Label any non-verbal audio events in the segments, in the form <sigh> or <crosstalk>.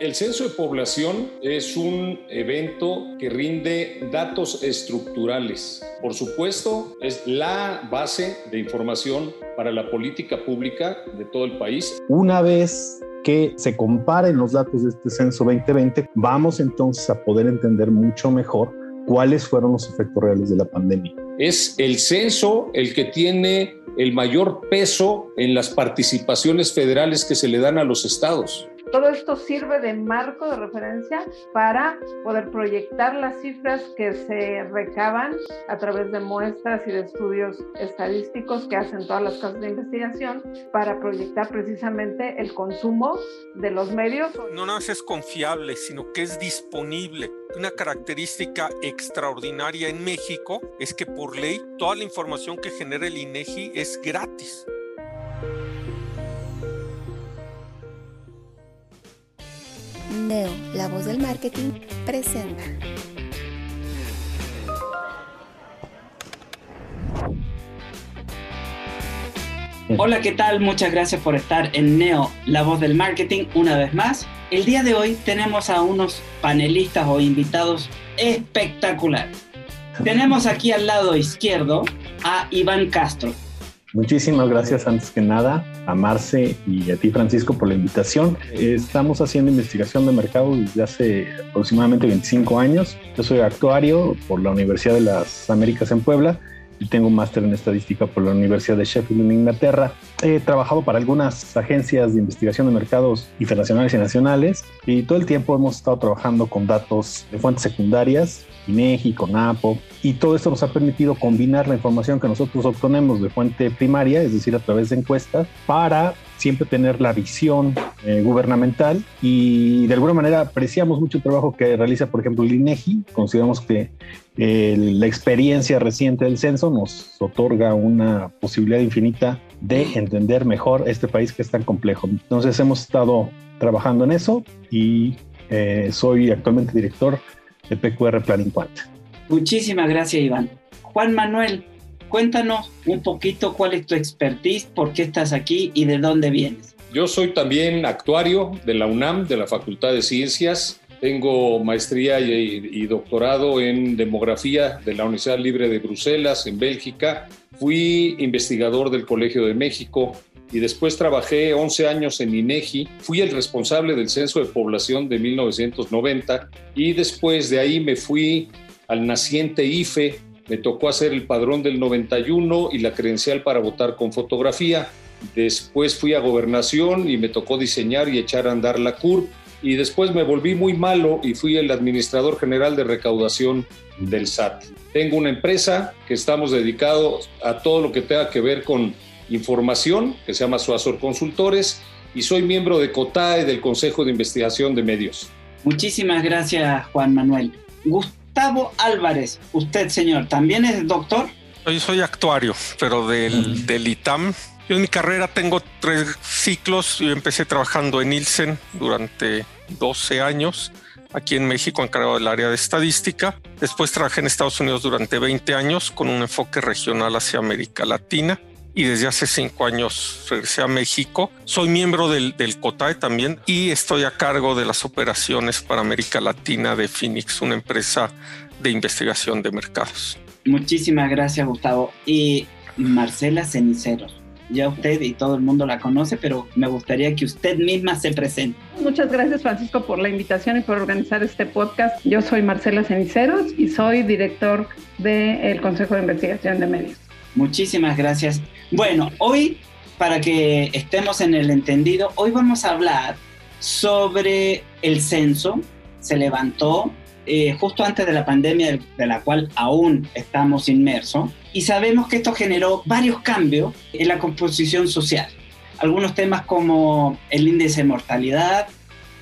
El censo de población es un evento que rinde datos estructurales. Por supuesto, es la base de información para la política pública de todo el país. Una vez que se comparen los datos de este censo 2020, vamos entonces a poder entender mucho mejor cuáles fueron los efectos reales de la pandemia. Es el censo el que tiene el mayor peso en las participaciones federales que se le dan a los estados. Todo esto sirve de marco de referencia para poder proyectar las cifras que se recaban a través de muestras y de estudios estadísticos que hacen todas las casas de investigación para proyectar precisamente el consumo de los medios. No nada más es confiable, sino que es disponible. Una característica extraordinaria en México es que por ley toda la información que genera el INEGI es gratis. Neo, la voz del marketing, presenta. Hola, ¿qué tal? Muchas gracias por estar en Neo, la voz del marketing, una vez más. El día de hoy tenemos a unos panelistas o invitados espectaculares. Tenemos aquí al lado izquierdo a Iván Castro, Muchísimas gracias antes que nada a Marce y a ti Francisco por la invitación. Estamos haciendo investigación de mercado desde hace aproximadamente 25 años. Yo soy actuario por la Universidad de las Américas en Puebla tengo un máster en estadística por la Universidad de Sheffield en Inglaterra. He trabajado para algunas agencias de investigación de mercados internacionales y nacionales y todo el tiempo hemos estado trabajando con datos de fuentes secundarias, INEGI, CONAPO, y todo esto nos ha permitido combinar la información que nosotros obtenemos de fuente primaria, es decir, a través de encuestas, para siempre tener la visión eh, gubernamental y de alguna manera apreciamos mucho el trabajo que realiza, por ejemplo, el INEGI. Consideramos que eh, la experiencia reciente del censo nos otorga una posibilidad infinita de entender mejor este país que es tan complejo. Entonces hemos estado trabajando en eso y eh, soy actualmente director de PQR Planning Quant. Muchísimas gracias, Iván. Juan Manuel, cuéntanos un poquito cuál es tu expertise, por qué estás aquí y de dónde vienes. Yo soy también actuario de la UNAM, de la Facultad de Ciencias. Tengo maestría y, doctorado en demografía de la Universidad Libre de Bruselas, en Bélgica. Fui investigador del Colegio de México y después trabajé 11 años en INEGI. Fui el responsable del Censo de Población de 1990 y después de ahí me fui al naciente IFE, me tocó hacer el padrón del 91 y la credencial para votar con fotografía. Después fui a gobernación y me tocó diseñar y echar a andar la CURP. Y después me volví muy malo y fui el administrador general de recaudación del SAT. Tengo una empresa que estamos dedicados a todo lo que tenga que ver con información, que se llama Suazor Consultores, y soy miembro de COTAE del Consejo de Investigación de Medios. Muchísimas gracias, Juan Manuel. Gustavo Álvarez, usted, señor, ¿también es doctor? Yo soy actuario, pero del, del ITAM. Yo en mi carrera tengo tres ciclos. Yo empecé trabajando en Nielsen durante 12 años, aquí en México encargado del área de estadística. Después trabajé en Estados Unidos durante 20 años con un enfoque regional hacia América Latina y desde hace cinco años regresé a México. Soy miembro del, del COTAE también y estoy a cargo de las operaciones para América Latina de Phoenix, una empresa de investigación de mercados. Muchísimas gracias, Gustavo. Y Marcela Ceniceros. Ya usted y todo el mundo la conoce, pero me gustaría que usted misma se presente. Muchas gracias, Francisco, por la invitación y por organizar este podcast. Yo soy Marcela Ceniceros y soy director del Consejo de Investigación de Medios. Muchísimas gracias. Bueno, hoy, para que estemos en el entendido, hoy vamos a hablar sobre el censo. Se levantó eh, justo antes de la pandemia de la cual aún estamos inmersos y sabemos que esto generó varios cambios en la composición social. Algunos temas como el índice de mortalidad,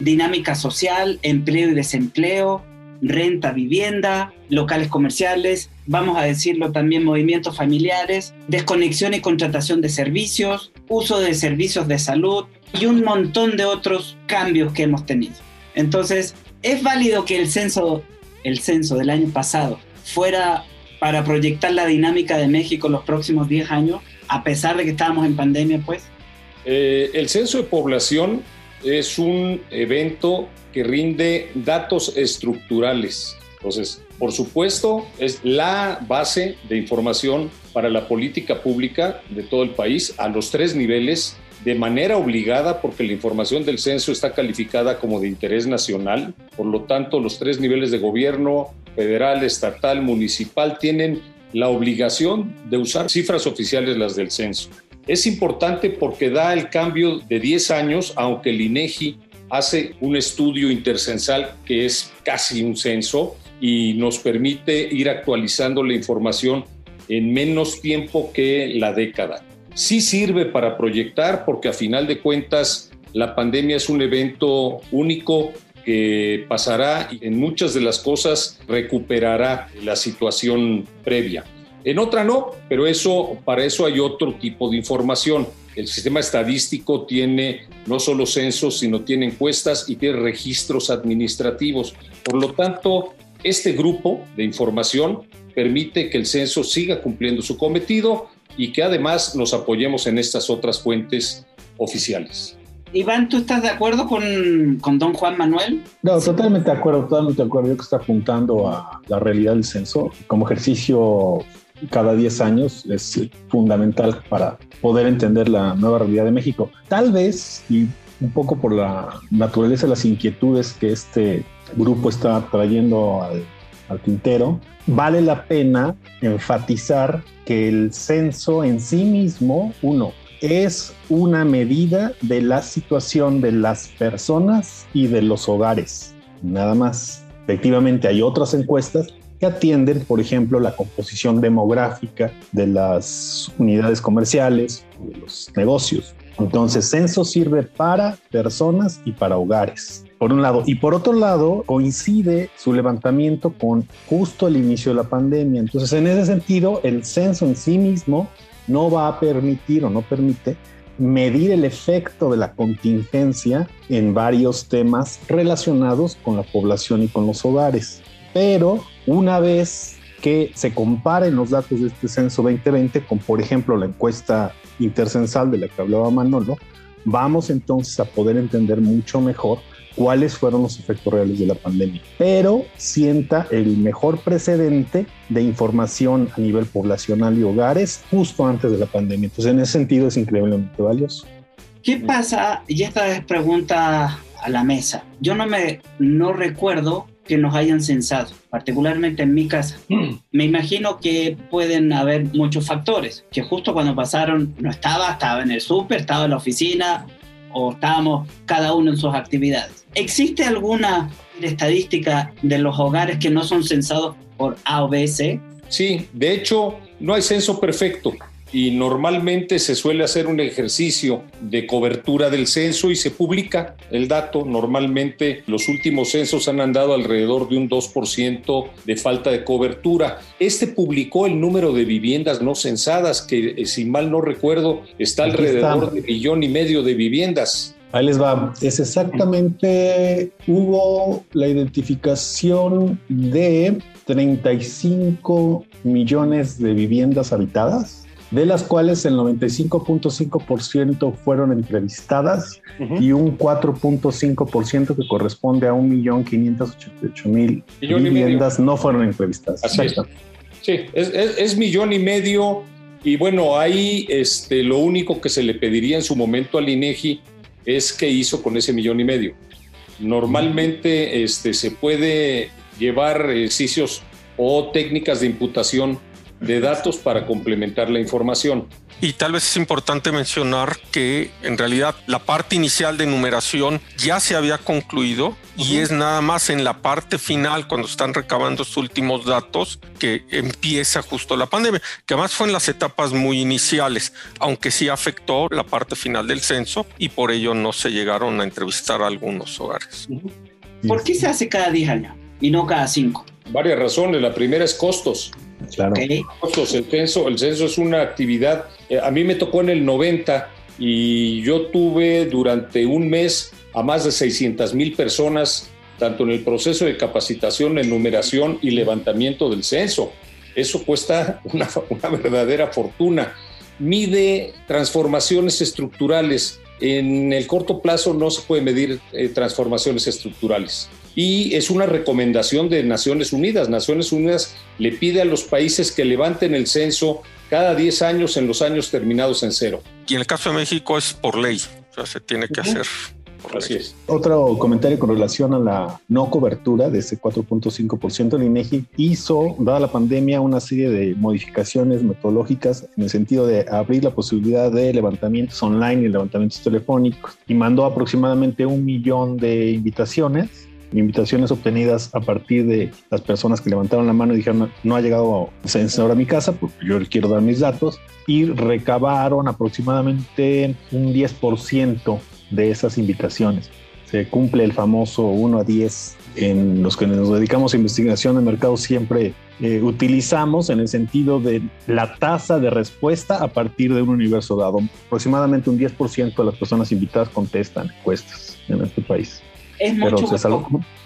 dinámica social, empleo y desempleo, renta, vivienda, locales comerciales, vamos a decirlo también movimientos familiares, desconexión y contratación de servicios, uso de servicios de salud y un montón de otros cambios que hemos tenido. Entonces, es válido que el censo, el censo del año pasado fuera para proyectar la dinámica de México los próximos 10 años, a pesar de que estábamos en pandemia, pues. Eh, el censo de población es un evento que rinde datos estructurales. Entonces, por supuesto, es la base de información para la política pública de todo el país a los tres niveles de manera obligada porque la información del censo está calificada como de interés nacional. Por lo tanto, los tres niveles de gobierno, federal, estatal, municipal, tienen la obligación de usar cifras oficiales las del censo. Es importante porque da el cambio de 10 años, aunque el INEGI hace un estudio intercensal que es casi un censo y nos permite ir actualizando la información en menos tiempo que la década. Sí sirve para proyectar porque a final de cuentas la pandemia es un evento único que pasará y en muchas de las cosas recuperará la situación previa. En otra no, pero eso para eso hay otro tipo de información. El sistema estadístico tiene no solo censos, sino tiene encuestas y tiene registros administrativos. Por lo tanto, este grupo de información permite que el censo siga cumpliendo su cometido y que además nos apoyemos en estas otras fuentes oficiales. Iván, ¿tú estás de acuerdo con, con, don Juan Manuel? No, totalmente de acuerdo, totalmente de acuerdo. Yo que está apuntando a la realidad del censo como ejercicio cada 10 años es fundamental para poder entender la nueva realidad de México. Tal vez, y un poco por la naturaleza de las inquietudes que este grupo está trayendo al, al tintero, vale la pena enfatizar que el censo en sí mismo, uno, es una medida de la situación de las personas y de los hogares, nada más. Efectivamente, hay otras encuestas que atienden, por ejemplo, la composición demográfica de las unidades comerciales, de los negocios. Entonces, censo sirve para personas y para hogares, por un lado. Y por otro lado, coincide su levantamiento con justo el inicio de la pandemia. Entonces, en ese sentido, el censo en sí mismo no va a permitir o no permite medir el efecto de la contingencia en varios temas relacionados con la población y con los hogares. Pero una vez que se comparen los datos de este censo 2020 con, por ejemplo, la encuesta intercensal de la que hablaba Manolo, vamos entonces a poder entender mucho mejor cuáles fueron los efectos reales de la pandemia, pero sienta el mejor precedente de información a nivel poblacional y hogares justo antes de la pandemia. Entonces, en ese sentido es increíblemente valioso. ¿Qué pasa? Y esta es pregunta a la mesa. Yo no me no recuerdo que nos hayan censado, particularmente en mi casa. Me imagino que pueden haber muchos factores, que justo cuando pasaron no estaba, estaba en el súper, estaba en la oficina o estábamos cada uno en sus actividades. ¿Existe alguna estadística de los hogares que no son censados por A o B, C? Sí, de hecho, no hay censo perfecto y normalmente se suele hacer un ejercicio de cobertura del censo y se publica el dato. Normalmente los últimos censos han andado alrededor de un 2% de falta de cobertura. Este publicó el número de viviendas no censadas, que eh, si mal no recuerdo está alrededor de un millón y medio de viviendas. Ahí les va. Es exactamente, hubo la identificación de 35 millones de viviendas habitadas de las cuales el 95.5% fueron entrevistadas y un 4.5% que corresponde a 1.588.000 viviendas no fueron entrevistadas. Así es. Sí, es, es, millón y medio y bueno, ahí este, lo único que se le pediría en su momento al INEGI es qué hizo con ese millón y medio. Normalmente este, se puede llevar ejercicios o técnicas de imputación de datos para complementar la información. Y tal vez es importante mencionar que en realidad la parte inicial de numeración ya se había concluido y es nada más en la parte final, cuando están recabando sus últimos datos, que empieza justo la pandemia, que además fue en las etapas muy iniciales, aunque sí afectó la parte final del censo y por ello no se llegaron a entrevistar a algunos hogares. ¿Por qué se hace cada 10 años y no cada 5? Varias razones. La primera es costos. Claro. Costos. El censo, el censo es una actividad. eh, A mí me tocó en el 90 y yo tuve durante un mes a más de 600 mil personas, tanto en el proceso de capacitación, enumeración y levantamiento del censo. Eso cuesta <laughs> una, una verdadera fortuna. Mide transformaciones estructurales. En el corto plazo no se puede medir eh, transformaciones estructurales. Y es una recomendación de Naciones Unidas. Naciones Unidas le pide a los países que levanten el censo cada 10 años en los años terminados en cero. Y en el caso de México es por ley, o sea, se tiene que hacer por Así ley. es. Otro comentario con relación a la no cobertura de ese 4.5%, el INEGI hizo, dada la pandemia, una serie de modificaciones metodológicas en el sentido de abrir la posibilidad de levantamientos online y levantamientos telefónicos y mandó aproximadamente un millón de invitaciones invitaciones obtenidas a partir de las personas que levantaron la mano y dijeron no ha llegado censador a mi casa porque yo quiero dar mis datos y recabaron aproximadamente un 10% de esas invitaciones. Se cumple el famoso 1 a 10 en los que nos dedicamos a investigación de mercado siempre eh, utilizamos en el sentido de la tasa de respuesta a partir de un universo dado. Aproximadamente un 10% de las personas invitadas contestan encuestas en este país. Es Pero mucho. sal-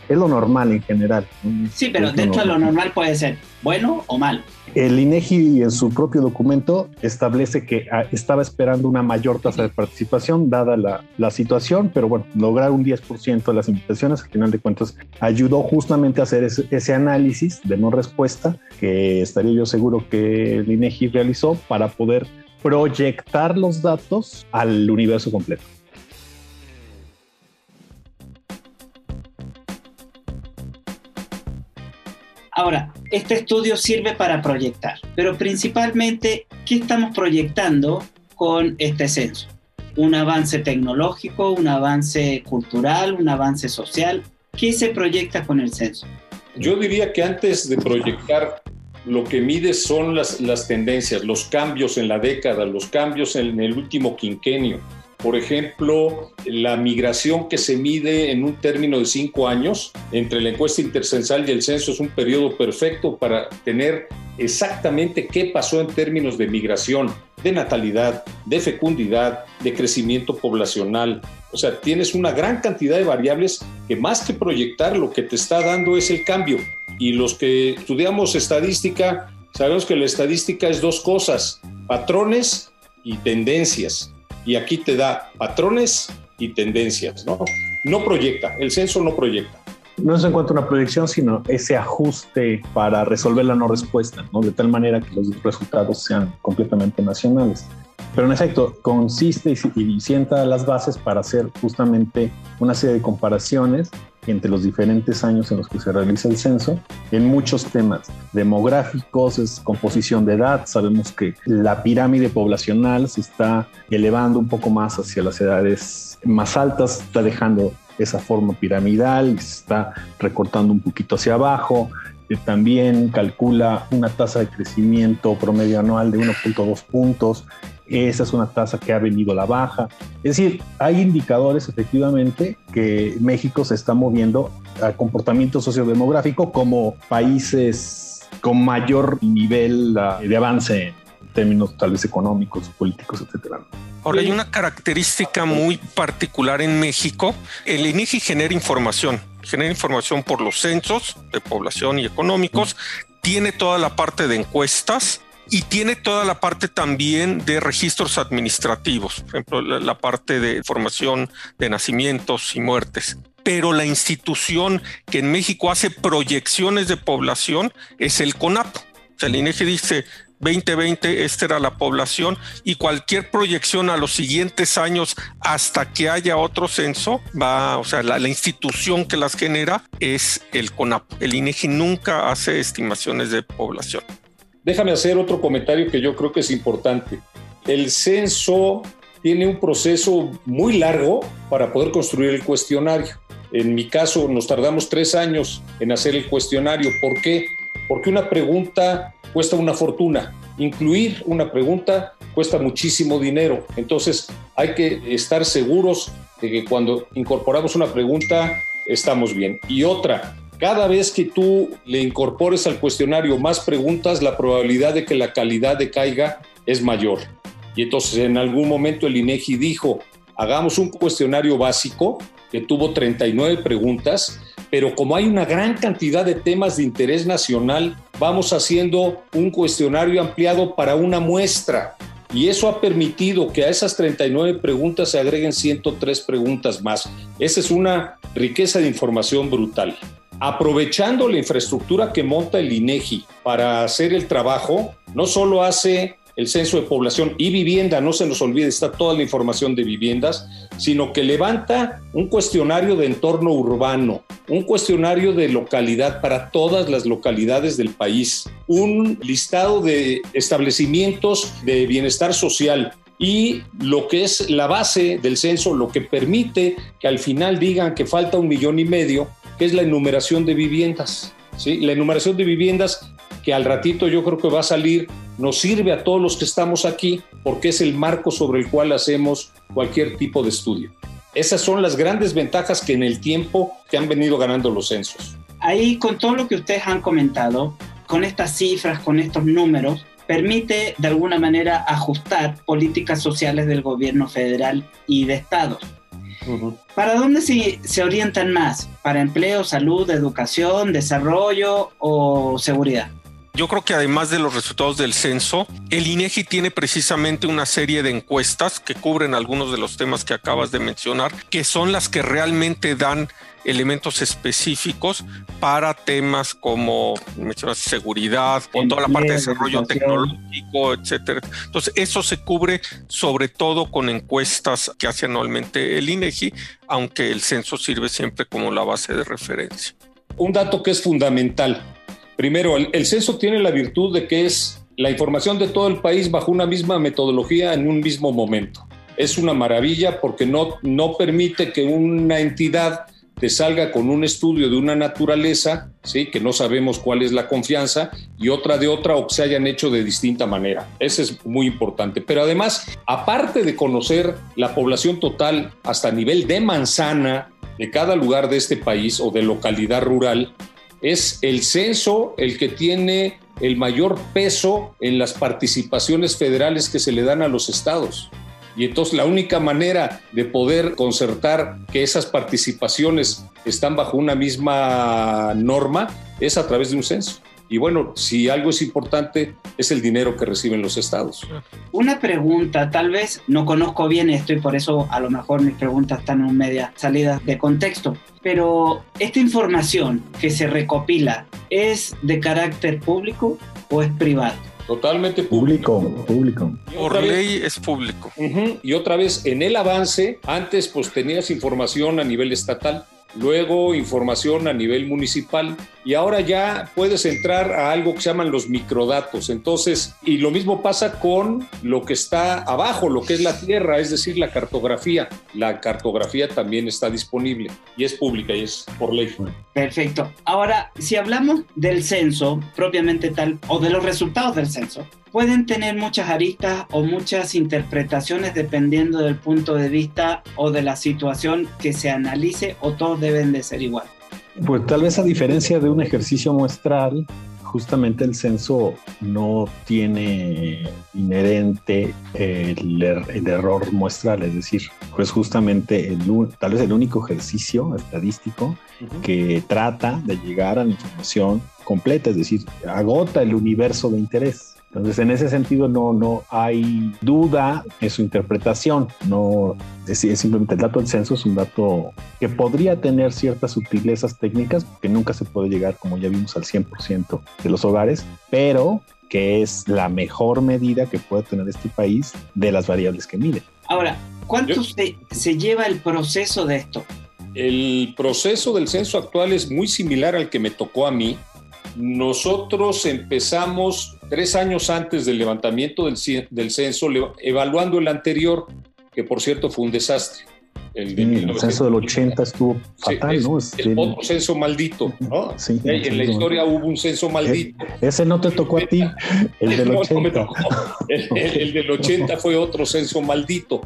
es lo normal en general. Sí, pero dentro de lo normal. puede ser bueno o malo. El INEGI en su propio documento establece que ah, estaba esperando una mayor tasa de participación dada la, la situación, pero bueno, lograr un 10% de las invitaciones, al final de cuentas, ayudó justamente a hacer ese, ese análisis de no respuesta que estaría yo seguro que el INEGI realizó para poder proyectar los datos al universo completo. Ahora, este estudio sirve para proyectar, pero principalmente, ¿qué estamos proyectando con este censo? Un avance tecnológico, un avance cultural, un avance social. ¿Qué se proyecta con el censo? Yo diría que antes de proyectar, lo que mide son las, las tendencias, los cambios en la década, los cambios en el último quinquenio. Por ejemplo, la migración que se mide en un término de cinco años entre la encuesta intercensal y el censo es un periodo perfecto para tener exactamente qué pasó en términos de migración, de natalidad, de fecundidad, de crecimiento poblacional. O sea, tienes una gran cantidad de variables que más que proyectar lo que te está dando es el cambio. Y los que estudiamos estadística, sabemos que la estadística es dos cosas, patrones y tendencias. Y aquí te da patrones y tendencias, ¿no? No proyecta, el censo no proyecta. No es en cuanto a una proyección, sino ese ajuste para resolver la no respuesta, ¿no? de tal manera que los resultados sean completamente nacionales. Pero en efecto, consiste y, y sienta las bases para hacer justamente una serie de comparaciones entre los diferentes años en los que se realiza el censo en muchos temas demográficos, es composición de edad. Sabemos que la pirámide poblacional se está elevando un poco más hacia las edades más altas, está dejando esa forma piramidal, se está recortando un poquito hacia abajo. Eh, También calcula una tasa de crecimiento promedio anual de 1.2 puntos. Esa es una tasa que ha venido a la baja. Es decir, hay indicadores efectivamente que México se está moviendo a comportamiento sociodemográfico como países con mayor nivel ah, de avance en términos tal vez económicos, políticos, etcétera. Ahora hay una característica muy particular en México. El INEGI genera información, genera información por los censos de población y económicos, tiene toda la parte de encuestas y tiene toda la parte también de registros administrativos, por ejemplo, la, parte de información de nacimientos y muertes. Pero la institución que en México hace proyecciones de población es el CONAP. O sea, el INEGI dice 2020 esta era la población y cualquier proyección a los siguientes años hasta que haya otro censo va, o sea, la, la institución que las genera es el CONAP. El INEGI nunca hace estimaciones de población. Déjame hacer otro comentario que yo creo que es importante. el censo tiene un proceso muy largo para poder construir el cuestionario. En mi caso, nos tardamos tres años en hacer el cuestionario. ¿Por qué? Porque una pregunta cuesta una fortuna. Incluir una pregunta cuesta muchísimo dinero. Entonces, hay que estar seguros de que cuando incorporamos una pregunta, estamos bien. Y otra, cada vez que tú le incorpores al cuestionario más preguntas, la probabilidad de que la calidad decaiga es mayor. Y entonces en algún momento el INEGI dijo, hagamos un cuestionario básico que tuvo 39 preguntas, pero como hay una gran cantidad de temas de interés nacional, vamos haciendo un cuestionario ampliado para una muestra. Y eso ha permitido que a esas 39 preguntas se agreguen 103 preguntas más. Esa es una riqueza de información brutal. Aprovechando la infraestructura que monta el INEGI para hacer el trabajo, no solo hace el censo de población y vivienda, no se nos olvide, está toda la información de viviendas, sino que levanta un cuestionario de entorno urbano, un cuestionario de localidad para todas las localidades del país, un listado de establecimientos de bienestar social, y lo que es la base del censo, lo que permite que al final digan que falta un millón y medio, es la enumeración de viviendas. ¿sí? La enumeración de viviendas que al ratito yo creo que va a salir, nos sirve a todos los que estamos aquí porque es el marco sobre el cual hacemos cualquier tipo de estudio. Esas son las grandes ventajas que en el tiempo que han venido ganando los censos. Ahí con todo lo que ustedes han comentado, con estas cifras, con estos números, permite de alguna manera ajustar políticas sociales del gobierno federal y de estados. ¿Para dónde se, orientan más? ¿Para empleo, salud, educación, desarrollo o seguridad? Yo creo que además de los resultados del censo, el INEGI tiene precisamente una serie de encuestas que cubren algunos de los temas que acabas de mencionar, que son las que realmente dan elementos específicos para temas como mencionas seguridad o toda la parte de desarrollo tecnológico, etcétera. Entonces, eso se cubre sobre todo con encuestas que hace anualmente el INEGI, aunque el censo sirve siempre como la base de referencia. Un dato que es fundamental Primero, el, censo tiene la virtud de que es la información de todo el país bajo una misma metodología en un mismo momento. Es una maravilla porque no, no permite que una entidad te salga con un estudio de una naturaleza, ¿sí? que no sabemos cuál es la confianza, y otra de otra o que se hayan hecho de distinta manera. Eso es muy importante. Pero además, aparte de conocer la población total hasta nivel de manzana de cada lugar de este país o de localidad rural, es el censo el que tiene el mayor peso en las participaciones federales que se le dan a los estados. Y entonces la única manera de poder concertar que esas participaciones están bajo una misma norma es a través de un censo. Y bueno, si algo es importante, es el dinero que reciben los estados. Una pregunta, tal vez no conozco bien esto y por eso a lo mejor mis preguntas están en media salida de contexto, pero esta información que se recopila, ¿es de carácter público o es privado? Totalmente público. Público. Por ley es público. Y otra vez, en el avance, antes pues tenías información a nivel estatal luego información a nivel municipal y ahora ya puedes entrar a algo que se llaman los microdatos. Entonces, y lo mismo pasa con lo que está abajo, lo que es la tierra, es decir, la cartografía. La cartografía también está disponible y es pública y es por ley. Perfecto. Ahora, si hablamos del censo propiamente tal o de los resultados del censo, pueden tener muchas aristas o muchas interpretaciones dependiendo del punto de vista o de la situación que se analice o todos deben de ser igual. Pues tal vez a diferencia de un ejercicio muestral, justamente el censo no tiene inherente el, er, error muestral, es decir, pues justamente el, tal vez el único ejercicio estadístico que trata de llegar a la información completa, es decir, agota el universo de interés. Entonces, en ese sentido, no, no hay duda en su interpretación. No es, simplemente el dato del censo es un dato que podría tener ciertas sutilezas técnicas, que nunca se puede llegar, como ya vimos, al 100% de los hogares, pero que es la mejor medida que puede tener este país de las variables que mide. Ahora, ¿cuánto se, se lleva el proceso de esto? El proceso del censo actual es muy similar al que me tocó a mí, nosotros empezamos tres años antes del levantamiento del, del censo, evaluando el anterior, que por cierto fue un desastre. El, de censo del 80 estuvo fatal, ¿no? El, otro censo maldito, ¿no? <laughs> Sí, en la historia hubo un censo maldito. ese no te tocó a ti, <laughs> el del 80. el, del <laughs> 80 fue otro censo maldito.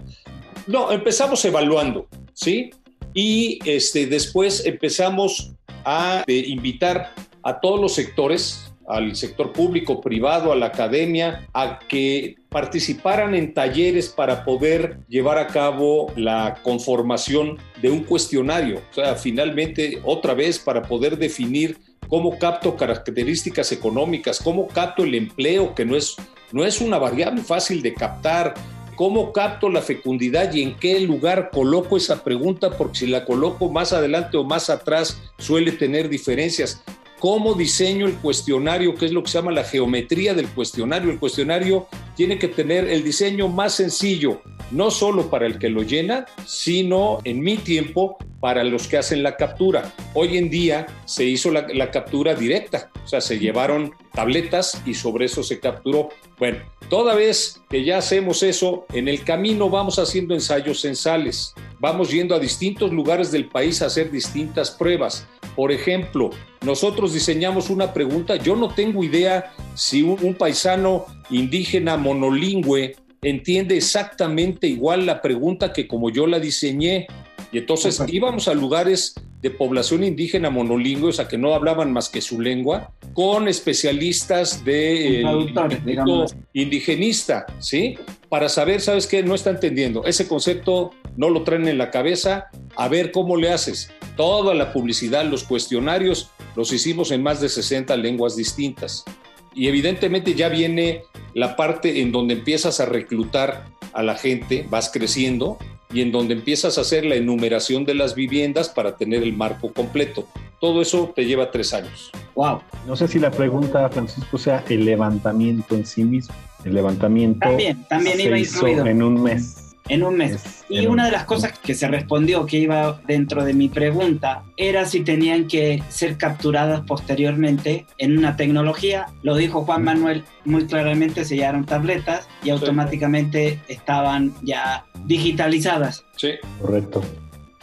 No, empezamos evaluando, ¿sí? Y este, después empezamos a eh, invitar a todos los sectores, al sector público, privado, a la academia, a que participaran en talleres para poder llevar a cabo la conformación de un cuestionario. O sea, finalmente, otra vez, para poder definir cómo capto características económicas, cómo capto el empleo, que no es, no es una variable fácil de captar, cómo capto la fecundidad y en qué lugar coloco esa pregunta, porque si la coloco más adelante o más atrás suele tener diferencias cómo diseño el cuestionario, que es lo que se llama la geometría del cuestionario. El cuestionario tiene que tener el diseño más sencillo, no solo para el que lo llena, sino en mi tiempo para los que hacen la captura. Hoy en día se hizo la, captura directa, o sea, se llevaron tabletas y sobre eso se capturó. Bueno, toda vez que ya hacemos eso, en el camino vamos haciendo ensayos censales, vamos yendo a distintos lugares del país a hacer distintas pruebas. Por ejemplo, nosotros diseñamos una pregunta, yo no tengo idea si un, paisano indígena monolingüe entiende exactamente igual la pregunta que como yo la diseñé. Y entonces íbamos a lugares de población indígena monolingüe, o sea, que no hablaban más que su lengua, con especialistas de eh, indigenista, ¿sí? Para saber, ¿sabes qué? No está entendiendo. Ese concepto no lo traen en la cabeza, a ver cómo le haces. Toda la publicidad, los cuestionarios, los hicimos en más de 60 lenguas distintas. Y evidentemente ya viene la parte en donde empiezas a reclutar a la gente, vas creciendo y en donde empiezas a hacer la enumeración de las viviendas para tener el marco completo. Todo eso te lleva tres años. Wow. No sé si la pregunta, Francisco, sea el levantamiento en sí mismo. El levantamiento también, también iba incluido. en un mes en un mes. y una de las cosas que se respondió que iba dentro de mi pregunta era si tenían que ser capturadas posteriormente en una tecnología. Lo dijo Juan Manuel muy claramente, se sellaron tabletas y automáticamente estaban ya digitalizadas. Sí. Correcto.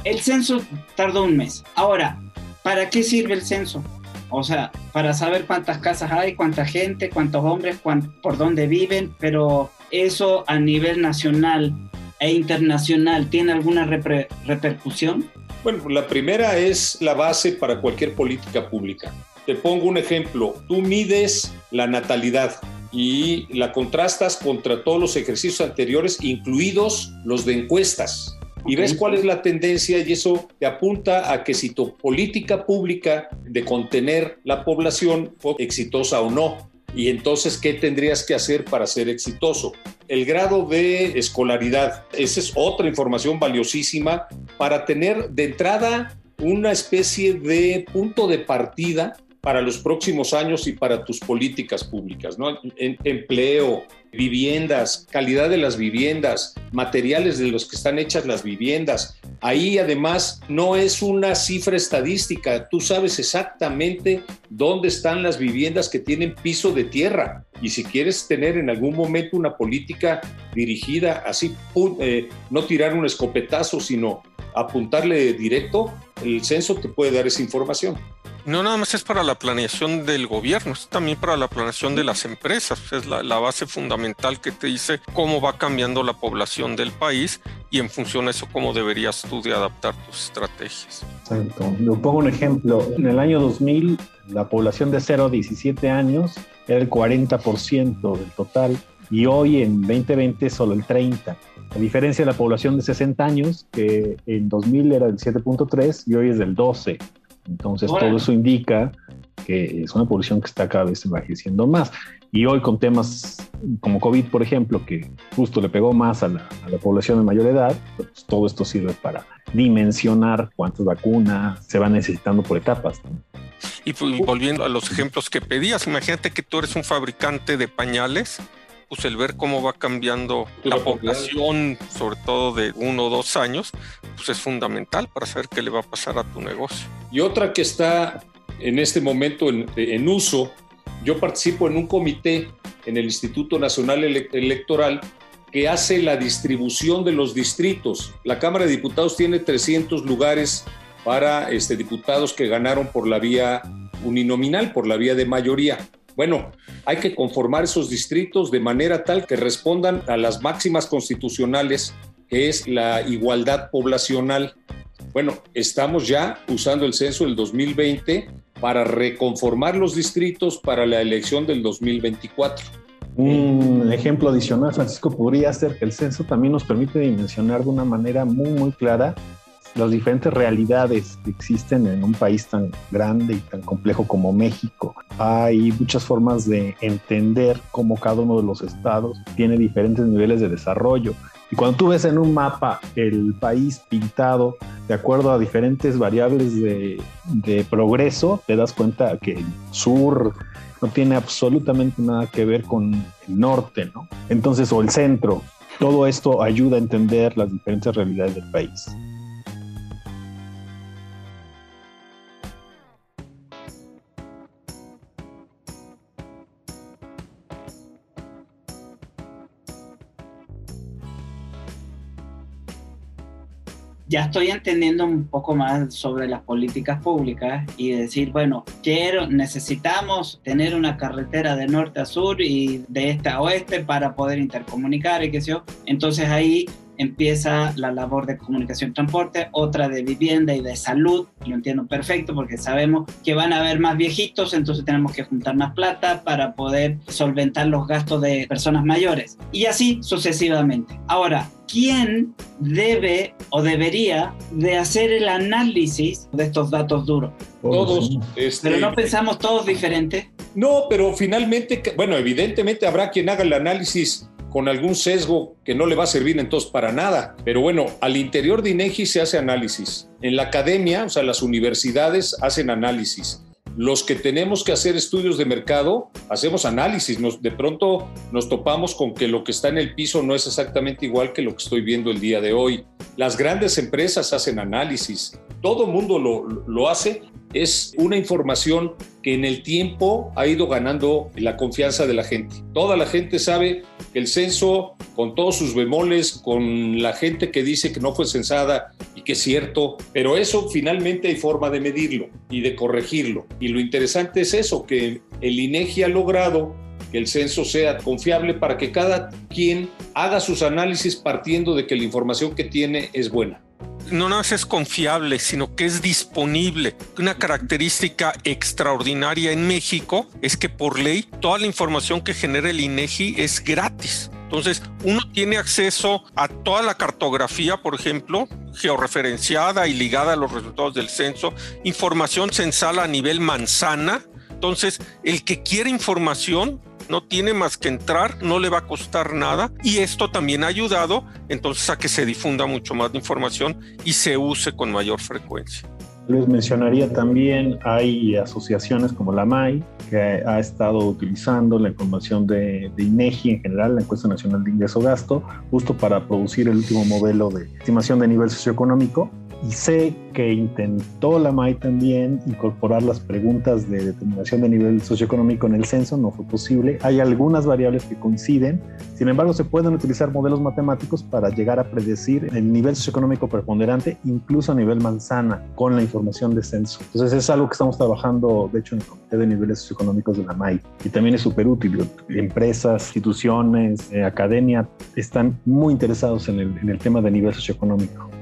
El censo tardó un mes. Ahora, ¿para qué sirve el censo? O sea, para saber cuántas casas hay, cuánta gente, cuántos hombres, por dónde viven, pero eso a nivel nacional e internacional tiene alguna repercusión? Bueno, la primera es la base para cualquier política pública. Te pongo un ejemplo. Tú mides la natalidad y la contrastas contra todos los ejercicios anteriores, incluidos los de encuestas. Y ves cuál es la tendencia y eso te apunta a que si tu política pública de contener la población fue exitosa o no. Y entonces, ¿qué tendrías que hacer para ser exitoso? El grado de escolaridad, esa es otra información valiosísima para tener de entrada una especie de punto de partida para los próximos años y para tus políticas públicas, ¿no? empleo, viviendas, calidad de las viviendas, materiales de los que están hechas las viviendas. Ahí además no es una cifra estadística, tú sabes exactamente dónde están las viviendas que tienen piso de tierra. Y si quieres tener en algún momento una política dirigida así, eh, no tirar un escopetazo, sino apuntarle directo, el censo te puede dar esa información no nada más es para la planeación del gobierno, es también para la planeación de las empresas. Es la, base fundamental que te dice cómo va cambiando la población del país y en función de eso cómo deberías tú de adaptar tus estrategias. Exacto. Le pongo un ejemplo. En el año 2000, la población de 0 a 17 años era el 40% del total y hoy en 2020 solo el 30%. A diferencia de la población de 60 años, que en 2000 era del 7.3 y hoy es del 12. Entonces, todo eso indica que es una población que está cada vez envejeciendo más. Y hoy con temas como COVID, por ejemplo, que justo le pegó más a la, población de mayor edad, pues todo esto sirve para dimensionar cuántas vacunas se van necesitando por etapas. Y volviendo a los ejemplos que pedías, imagínate que tú eres un fabricante de pañales pues el ver cómo va cambiando la población, sobre todo de uno o dos años, pues es fundamental para saber qué le va a pasar a tu negocio. Y otra que está en este momento en, uso. Yo participo en un comité en el Instituto Nacional Electoral que hace la distribución de los distritos. La Cámara de Diputados tiene 300 lugares para este, diputados que ganaron por la vía uninominal, por la vía de mayoría. Bueno, hay que conformar esos distritos de manera tal que respondan a las máximas constitucionales, que es la igualdad poblacional. Bueno, estamos ya usando el censo del 2020 para reconformar los distritos para la elección del 2024. Un ejemplo adicional, Francisco, podría ser que el censo también nos permite dimensionar de una manera muy, muy clara las diferentes realidades que existen en un país tan grande y tan complejo como México. Hay muchas formas de entender cómo cada uno de los estados tiene diferentes niveles de desarrollo. Y cuando tú ves en un mapa el país pintado de acuerdo a diferentes variables de, progreso, te das cuenta que el sur no tiene absolutamente nada que ver con el norte, ¿no? Entonces, o el centro. Todo esto ayuda a entender las diferentes realidades del país. Ya estoy entendiendo un poco más sobre las políticas públicas y decir, bueno, quiero, necesitamos tener una carretera de norte a sur y de este a oeste para poder intercomunicar y qué sé yo. Entonces ahí empieza la labor de comunicación y transporte, otra de vivienda y de salud, lo entiendo perfecto porque sabemos que van a haber más viejitos, entonces tenemos que juntar más plata para poder solventar los gastos de personas mayores y así sucesivamente. Ahora, ¿quién debe o debería de hacer el análisis de estos datos duros? Todos. Este, pero no pensamos todos diferentes. No, pero finalmente, bueno, evidentemente habrá quien haga el análisis con algún sesgo que no le va a servir entonces para nada. Pero bueno, al interior de INEGI se hace análisis. En la academia, o sea, las universidades hacen análisis. Los que tenemos que hacer estudios de mercado, hacemos análisis. Nos, de pronto nos topamos con que lo que está en el piso no es exactamente igual que lo que estoy viendo el día de hoy. Las grandes empresas hacen análisis. Todo mundo lo, lo hace es una información que en el tiempo ha ido ganando la confianza de la gente. Toda la gente sabe que el censo, con todos sus bemoles, con la gente que dice que no fue censada y que es cierto, pero eso finalmente hay forma de medirlo y de corregirlo. Y lo interesante es eso, que el INEGI ha logrado que el censo sea confiable para que cada quien haga sus análisis partiendo de que la información que tiene es buena no nada más es confiable, sino que es disponible. Una característica extraordinaria en México es que por ley toda la información que genera el INEGI es gratis. Entonces, uno tiene acceso a toda la cartografía, por ejemplo, georreferenciada y ligada a los resultados del censo, información censal a nivel manzana. Entonces, el que quiere información no tiene más que entrar, no le va a costar nada y esto también ha ayudado entonces a que se difunda mucho más de información y se use con mayor frecuencia. Les mencionaría también, hay asociaciones como la MAI, que ha estado utilizando la información de, de, INEGI en general, la encuesta nacional de ingreso-gasto, justo para producir el último modelo de estimación de nivel socioeconómico y sé que intentó la MAI también incorporar las preguntas de determinación de nivel socioeconómico en el censo, no fue posible. Hay algunas variables que coinciden, sin embargo se pueden utilizar modelos matemáticos para llegar a predecir el nivel socioeconómico preponderante, incluso a nivel manzana, con la información de censo. Entonces es algo que estamos trabajando, de hecho, en el Comité de Niveles Socioeconómicos de la MAI. Y también es súper útil. Empresas, instituciones, eh, academia están muy interesados en el, en el tema de nivel socioeconómico.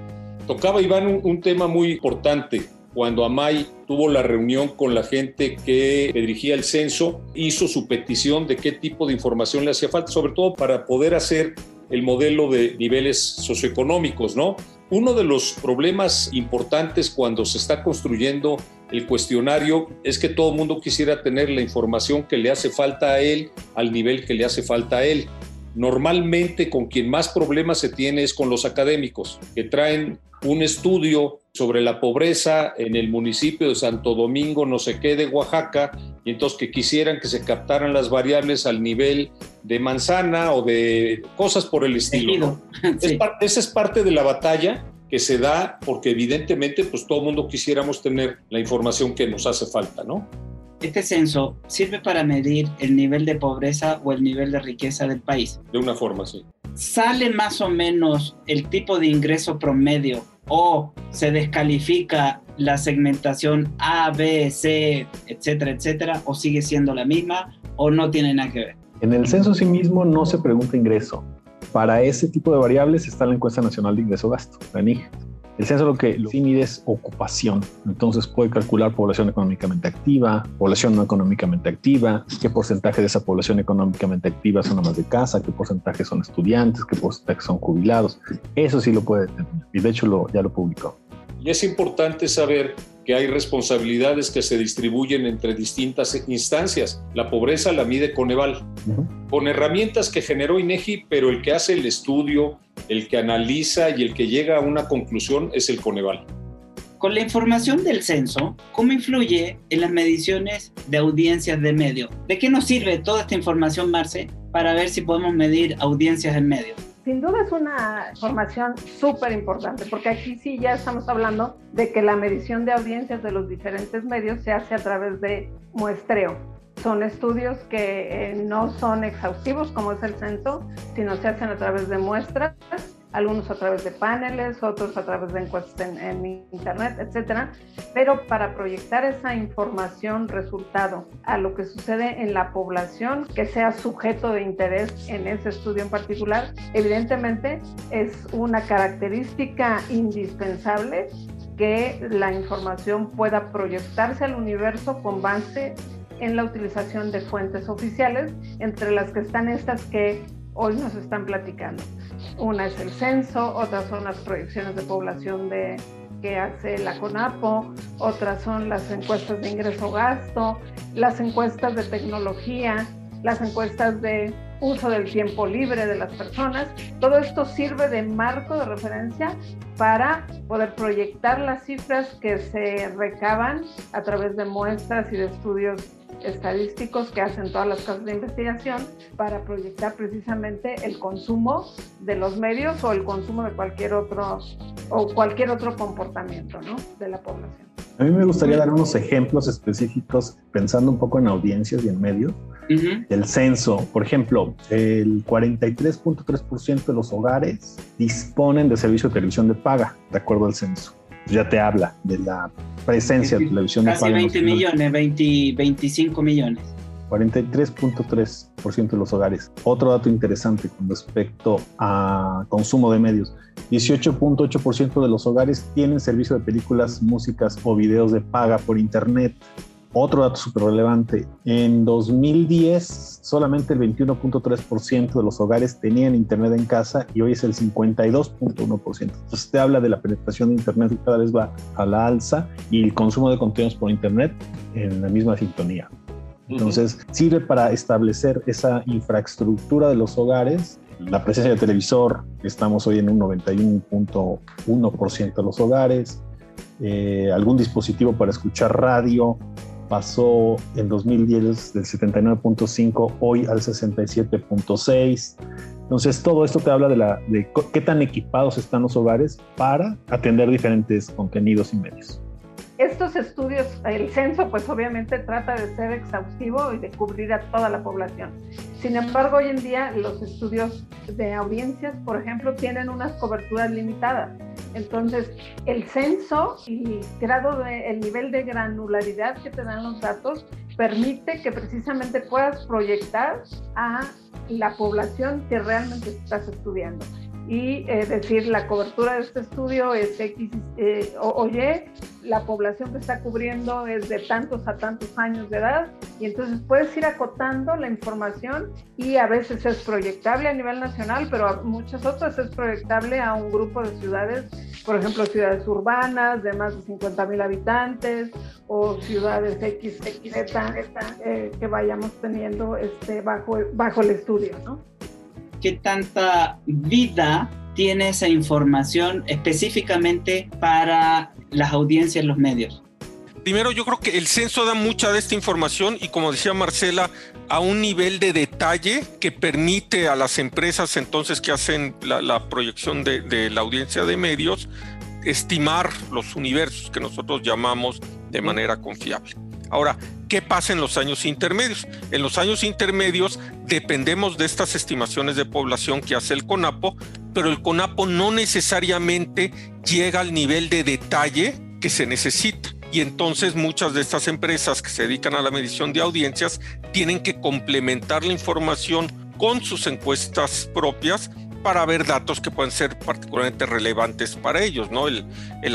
Tocaba Iván un, tema muy importante. Cuando Amay tuvo la reunión con la gente que dirigía el censo, hizo su petición de qué tipo de información le hacía falta, sobre todo para poder hacer el modelo de niveles socioeconómicos, ¿no? Uno de los problemas importantes cuando se está construyendo el cuestionario es que todo el mundo quisiera tener la información que le hace falta a él al nivel que le hace falta a él. Normalmente con quien más problemas se tiene es con los académicos, que traen un estudio sobre la pobreza en el municipio de Santo Domingo, no sé qué, de Oaxaca, y entonces que quisieran que se captaran las variables al nivel de manzana o de cosas por el estilo. <laughs> esa es parte de la batalla que se da porque evidentemente pues todo el mundo quisiéramos tener la información que nos hace falta, ¿no? Este censo sirve para medir el nivel de pobreza o el nivel de riqueza del país. De una forma, sí. ¿Sale más o menos el tipo de ingreso promedio o se descalifica la segmentación A, B, C, etcétera, etcétera, o sigue siendo la misma o no tiene nada que ver? En el censo en sí mismo no se pregunta ingreso. Para ese tipo de variables está la encuesta nacional de ingreso-gasto, la NIG. El censo lo que lo mide es ocupación, entonces puede calcular población económicamente activa, población no económicamente activa, qué porcentaje de esa población económicamente activa son amas de casa, qué porcentaje son estudiantes, qué porcentaje son jubilados. Eso sí lo puede determinar y de hecho lo, ya lo publicó. Y es importante saber que hay responsabilidades que se distribuyen entre distintas instancias. La pobreza la mide Coneval, con herramientas que generó INEGI, pero el que hace el estudio, el que analiza y el que llega a una conclusión es el Coneval. Con la información del censo, ¿cómo influye en las mediciones de audiencias de medio? ¿De qué nos sirve toda esta información, Marce, para ver si podemos medir audiencias en medio? Sin duda es una información súper importante, porque aquí sí ya estamos hablando de que la medición de audiencias de los diferentes medios se hace a través de muestreo. Son estudios que eh, no son exhaustivos como es el censo, sino se hacen a través de muestras algunos a través de paneles, otros a través de encuestas en, internet, etcétera, pero para proyectar esa información resultado a lo que sucede en la población que sea sujeto de interés en ese estudio en particular, evidentemente es una característica indispensable que la información pueda proyectarse al universo con base en la utilización de fuentes oficiales, entre las que están estas que hoy nos están platicando. Una es el censo, otras son las proyecciones de población de, que hace la CONAPO, otras son las encuestas de ingreso-gasto, las encuestas de tecnología, las encuestas de uso del tiempo libre de las personas. Todo esto sirve de marco de referencia para poder proyectar las cifras que se recaban a través de muestras y de estudios estadísticos que hacen todas las casas de investigación para proyectar precisamente el consumo de los medios o el consumo de cualquier otro o cualquier otro comportamiento ¿no? de la población. A mí me gustaría dar unos ejemplos específicos pensando un poco en audiencias y en medios. El censo, por ejemplo, el 43.3% de los hogares disponen de servicio de televisión de paga, de acuerdo al censo ya te habla de la presencia de televisión. Casi 20 millones, 20, 25 millones. 43.3% de los hogares. Otro dato interesante con respecto a consumo de medios. 18.8% de los hogares tienen servicio de películas, músicas o videos de paga por Internet. Otro dato súper relevante, en 2010 solamente el 21.3% de los hogares tenían internet en casa y hoy es el 52.1%. Entonces te habla de la penetración de internet que cada vez va a la alza y el consumo de contenidos por internet en la misma sintonía. Entonces sirve para establecer esa infraestructura de los hogares la presencia de televisor, estamos hoy en un 91.1% de los hogares, eh, algún dispositivo para escuchar radio, pasó en 2010 del 79.5 hoy al 67.6. Entonces todo esto te habla de, la, de qué tan equipados están los hogares para atender diferentes contenidos y medios. Estos estudios, el censo pues obviamente trata de ser exhaustivo y de cubrir a toda la población. Sin embargo, hoy en día los estudios de audiencias, por ejemplo, tienen unas coberturas limitadas. Entonces, el censo y grado de, el nivel de granularidad que te dan los datos permite que precisamente puedas proyectar a la población que realmente estás estudiando y eh, decir la cobertura de este estudio es X eh, o, Y, la población que está cubriendo es de tantos a tantos años de edad y entonces puedes ir acotando la información y a veces es proyectable a nivel nacional, pero a muchas otras es proyectable a un grupo de ciudades, por ejemplo, ciudades urbanas de más de 50 mil habitantes o ciudades X, X eh, que vayamos teniendo este, bajo, bajo el estudio, ¿no? Qué tanta vida tiene esa información específicamente para las audiencias en los medios? Primero, yo creo que el censo da mucha de esta información y como decía Marcela, a un nivel de detalle que permite a las empresas entonces que hacen la, proyección de, de la audiencia de medios estimar los universos que nosotros llamamos de manera confiable. Ahora, ¿qué pasa en los años intermedios? En los años intermedios dependemos de estas estimaciones de población que hace el CONAPO, pero el CONAPO no necesariamente llega al nivel de detalle que se necesita. Y entonces muchas de estas empresas que se dedican a la medición de audiencias tienen que complementar la información con sus encuestas propias para ver datos que pueden ser particularmente relevantes para ellos, ¿no? El,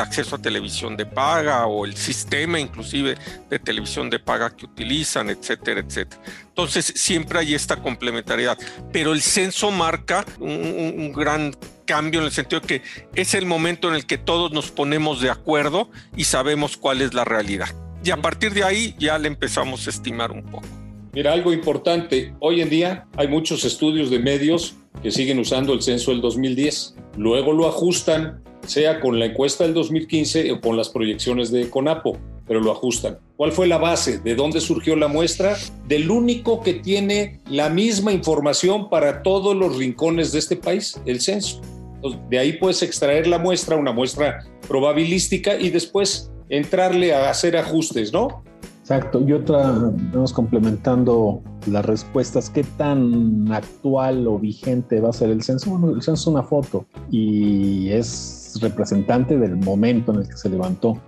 acceso a televisión de paga o el sistema inclusive de televisión de paga que utilizan, etcétera, etcétera. Entonces siempre hay esta complementariedad, pero el censo marca un, un gran cambio en el sentido que es el momento en el que todos nos ponemos de acuerdo y sabemos cuál es la realidad. Y a partir de ahí ya le empezamos a estimar un poco. Mira, algo importante, hoy en día hay muchos estudios de medios que siguen usando el censo del 2010. Luego lo ajustan, sea con la encuesta del 2015 o con las proyecciones de CONAPO, pero lo ajustan. ¿Cuál fue la base? ¿De dónde surgió la muestra? Del único que tiene la misma información para todos los rincones de este país, el censo. de ahí puedes extraer la muestra, una muestra probabilística, y después entrarle a hacer ajustes, ¿no? Exacto. Y otra, vamos complementando las respuestas, ¿qué tan actual o vigente va a ser el censo? Bueno, el censo es una foto y es representante del momento en el que se levantó.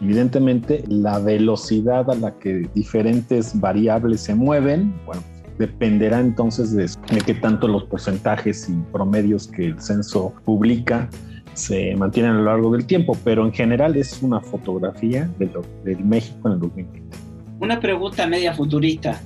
Evidentemente, la velocidad a la que diferentes variables se mueven, bueno, dependerá entonces de, qué tanto los porcentajes y promedios que el censo publica se mantienen a lo largo del tiempo, pero en general es una fotografía de lo, del México en el 2020. Una pregunta media futurista.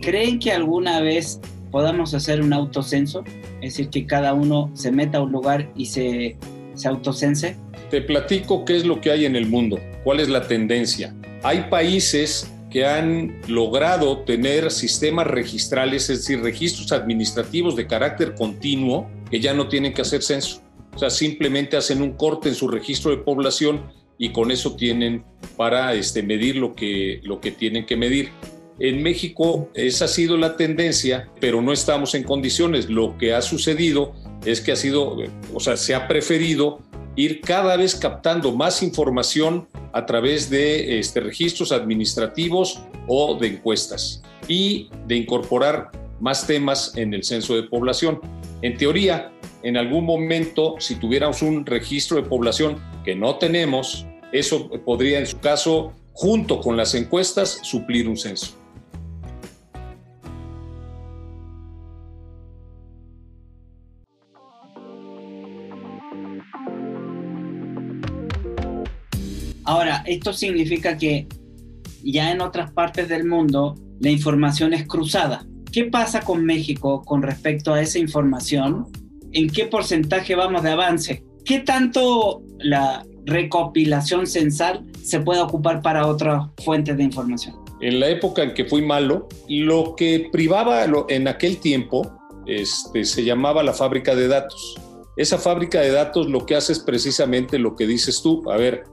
¿Creen que alguna vez podamos hacer un autocenso? Es decir, que cada uno se meta a un lugar y se, se autocense. Te platico qué es lo que hay en el mundo, cuál es la tendencia. Hay países que han logrado tener sistemas registrales, es decir, registros administrativos de carácter continuo, que ya no tienen que hacer censo. O sea, simplemente hacen un corte en su registro de población y con eso tienen para este, medir lo que, lo que tienen que medir. En México esa ha sido la tendencia, pero no estamos en condiciones. Lo que ha sucedido es que ha sido, o sea, se ha preferido ir cada vez captando más información a través de este, registros administrativos o de encuestas y de incorporar más temas en el censo de población. En teoría, en algún momento, si tuviéramos un registro de población que no tenemos, eso podría en su caso, junto con las encuestas, suplir un censo. Ahora, esto significa que ya en otras partes del mundo la información es cruzada. ¿Qué pasa con México con respecto a esa información? ¿En qué porcentaje vamos de avance? ¿Qué tanto la recopilación censal se puede ocupar para otras fuentes de información? En la época en que fui malo, lo que privaba en aquel tiempo este, se llamaba la fábrica de datos. Esa fábrica de datos lo que hace es precisamente lo que dices tú. A ver,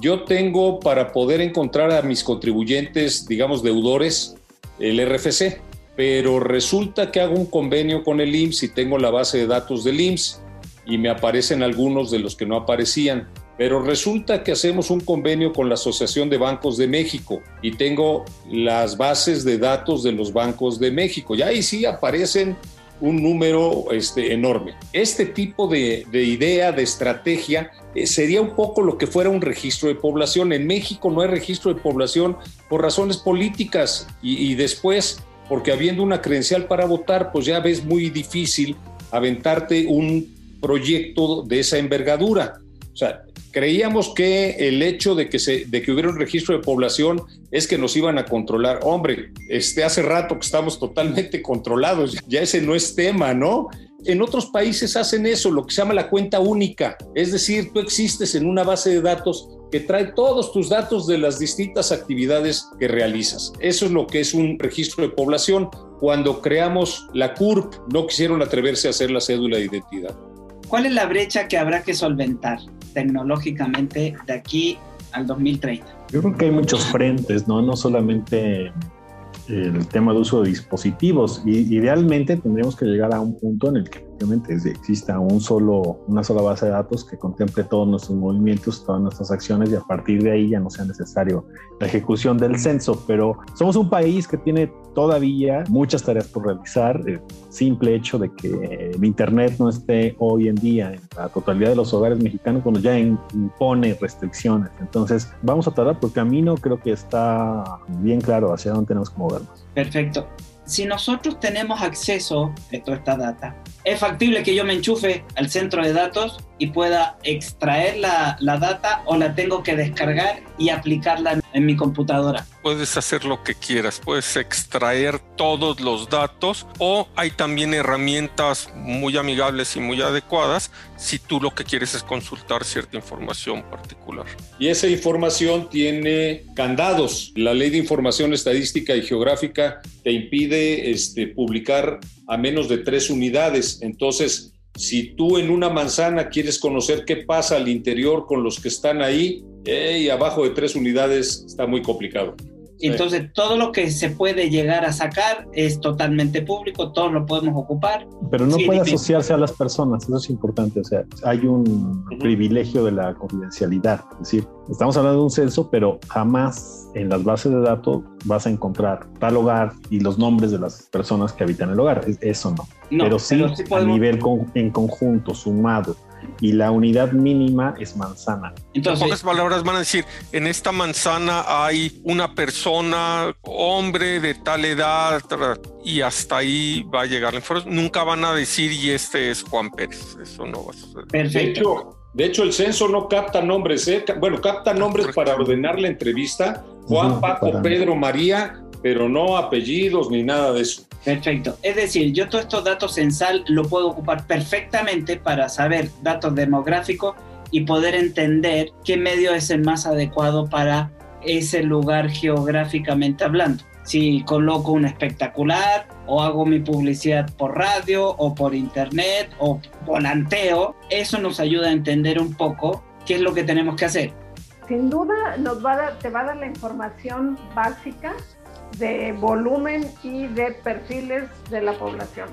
yo tengo para poder encontrar a mis contribuyentes, digamos, deudores, el RFC, pero resulta que hago un convenio con el IMSS y tengo la base de datos del IMSS y me aparecen algunos de los que no aparecían. Pero resulta que hacemos un convenio con la Asociación de Bancos de México y tengo las bases de datos de los bancos de México. Y ahí sí aparecen un número este, enorme. Este tipo de, idea, de estrategia, eh, sería un poco lo que fuera un registro de población. En México no hay registro de población por razones políticas y, y después, porque habiendo una credencial para votar, pues ya ves muy difícil aventarte un proyecto de esa envergadura. O sea, creíamos que el hecho de que, de que hubiera un registro de población es que nos iban a controlar. Hombre, este, hace rato que estamos totalmente controlados, ya ese no es tema, ¿no? En otros países hacen eso, lo que se llama la cuenta única, es decir, tú existes en una base de datos que trae todos tus datos de las distintas actividades que realizas. Eso es lo que es un registro de población. Cuando creamos la CURP, no quisieron atreverse a hacer la cédula de identidad. ¿Cuál es la brecha que habrá que solventar tecnológicamente de aquí al 2030? Yo creo que hay muchos frentes, ¿no? No solamente el tema de uso de dispositivos. Y idealmente tendríamos que llegar a un punto en el que efectivamente exista un solo, una sola base de datos que contemple todos nuestros movimientos, todas nuestras acciones y a partir de ahí ya no sea necesario la ejecución del censo. Pero somos un país que tiene todavía muchas tareas por realizar. El simple hecho de que el Internet no esté hoy en día en la totalidad de los hogares mexicanos, cuando ya impone restricciones. Entonces, vamos a tardar por camino, creo que está bien claro hacia dónde tenemos que movernos. Perfecto si nosotros tenemos acceso a toda esta data, es factible que yo me enchufe al centro de datos y pueda extraer la, la, data o la tengo que descargar y aplicarla en mi computadora. Puedes hacer lo que quieras, puedes extraer todos los datos o hay también herramientas muy amigables y muy adecuadas si tú lo que quieres es consultar cierta información particular. Y esa información tiene candados. La ley de información estadística y geográfica te impide este, publicar a menos de tres unidades. Entonces, si tú en una manzana quieres conocer qué pasa al interior con los que están ahí, abajo de tres unidades está muy complicado. Entonces, todo lo que se puede llegar a sacar es totalmente público, todos lo podemos ocupar. Pero no puede asociarse a las personas, eso es importante. O sea, hay un privilegio de la confidencialidad. Es decir, estamos hablando de un censo, pero jamás en las bases de datos vas a encontrar tal hogar y los nombres de las personas que habitan el hogar. Eso no. pero sí, a nivel en conjunto, sumado y la unidad mínima es manzana. Entonces, en pocas palabras van a decir, en esta manzana hay una persona, hombre de tal edad, y hasta ahí va a llegar la información. Nunca van a decir, y este es Juan Pérez. Eso no va a suceder. Perfecto. De hecho, el censo no capta nombres, ¿eh? bueno, capta nombres para ordenar la entrevista. Juan, Paco, Pedro, María, pero no apellidos ni nada de eso. Perfecto. Es decir, yo todos estos datos censal lo puedo ocupar perfectamente para saber datos demográficos y poder entender qué medio es el más adecuado para ese lugar geográficamente hablando. Si coloco un espectacular o hago mi publicidad por radio o por internet o volanteo, eso nos ayuda a entender un poco qué es lo que tenemos que hacer. Sin duda nos va te va a dar la información básica de volumen y de perfiles de la población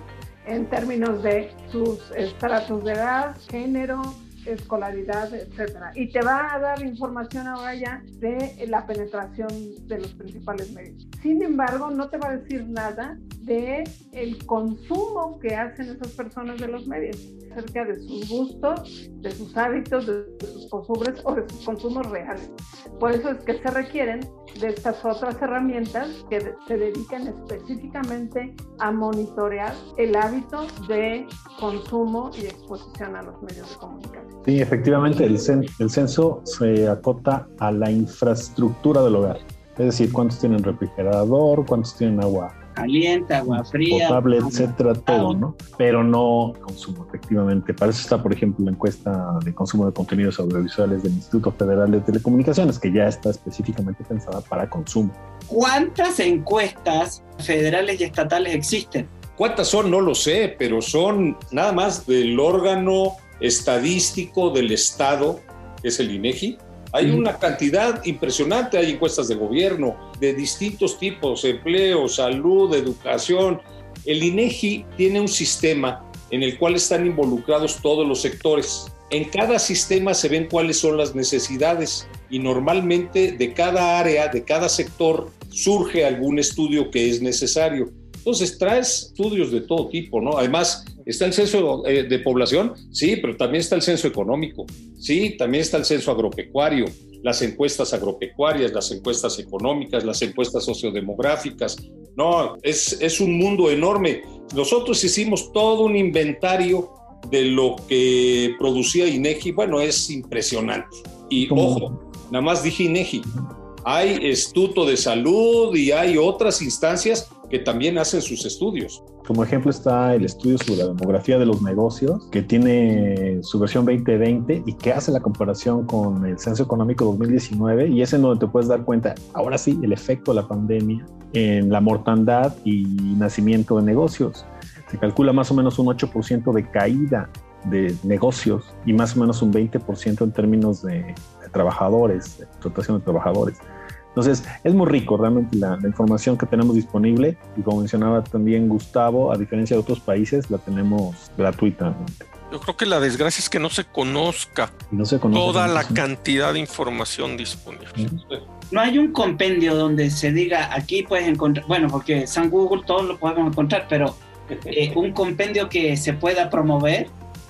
en términos de sus estratos de edad, género, escolaridad, etcétera. Y te va a dar información ahora ya de la penetración de los principales medios. Sin embargo, no te va a decir nada de el consumo que hacen esas personas de los medios, acerca de sus gustos, de sus hábitos, de sus costumbres o de sus consumos reales. Por eso es que se requieren de estas otras herramientas que se dedican específicamente a monitorear el hábito de consumo y exposición a los medios de comunicación. Sí, efectivamente, el, el censo se acota a la infraestructura del hogar. Es decir, cuántos tienen refrigerador, cuántos tienen agua caliente, agua fría, potable, etcétera, todo, ¿no? Pero no consumo, efectivamente. Para eso está, por ejemplo, la encuesta de consumo de contenidos audiovisuales del Instituto Federal de Telecomunicaciones, que ya está específicamente pensada para consumo. ¿Cuántas encuestas federales y estatales existen? ¿Cuántas son? No lo sé, pero son nada más del órgano estadístico del Estado, que es el INEGI, hay una cantidad impresionante, hay encuestas de gobierno de distintos tipos, empleo, salud, educación. El INEGI tiene un sistema en el cual están involucrados todos los sectores. En cada sistema se ven cuáles son las necesidades y normalmente de cada área, de cada sector, surge algún estudio que es necesario. Entonces traes estudios de todo tipo, ¿no? Además, está el censo eh, de población, sí, pero también está el censo económico, sí, también está el censo agropecuario, las encuestas agropecuarias, las encuestas económicas, las encuestas sociodemográficas. No, es, es un mundo enorme. Nosotros hicimos todo un inventario de lo que producía INEGI. Bueno, es impresionante. Y ojo, nada más dije INEGI. Hay Instituto de Salud y hay otras instancias que también hacen sus estudios. Como ejemplo está el estudio sobre la demografía de los negocios, que tiene su versión 2020 y que hace la comparación con el Censo Económico 2019 y es en donde te puedes dar cuenta, ahora sí, el efecto de la pandemia en la mortandad y nacimiento de negocios. Se calcula más o menos un 8% de caída de negocios y más o menos un 20% en términos de, de trabajadores, de explotación de trabajadores. Entonces, es muy rico realmente la, la, información que tenemos disponible y como mencionaba también Gustavo, a diferencia de otros países, la tenemos gratuitamente. Yo creo que la desgracia es que no se conozca, no se conoce toda la cantidad de información disponible. No hay un compendio donde se diga aquí puedes encontrar, bueno, porque San Google todos lo podemos encontrar, pero eh, un compendio que se pueda promover.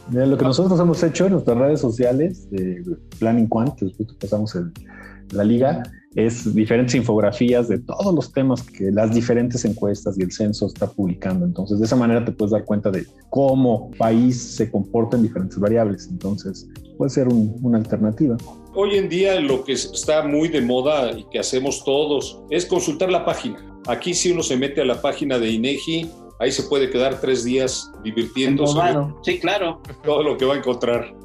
Mira, lo que nosotros hemos hecho en nuestras redes sociales de Planning Quant, después pasamos el, la liga, es diferentes infografías de todos los temas que las diferentes encuestas y el censo está publicando. Entonces, de esa manera te puedes dar cuenta de cómo país se comporta en diferentes variables. Entonces, puede ser un, una alternativa. Hoy en día lo que está muy de moda y que hacemos todos es consultar la página. Aquí si uno se mete a la página de INEGI, ahí se puede quedar tres días divirtiéndose. Sí, claro. Todo lo que va a encontrar.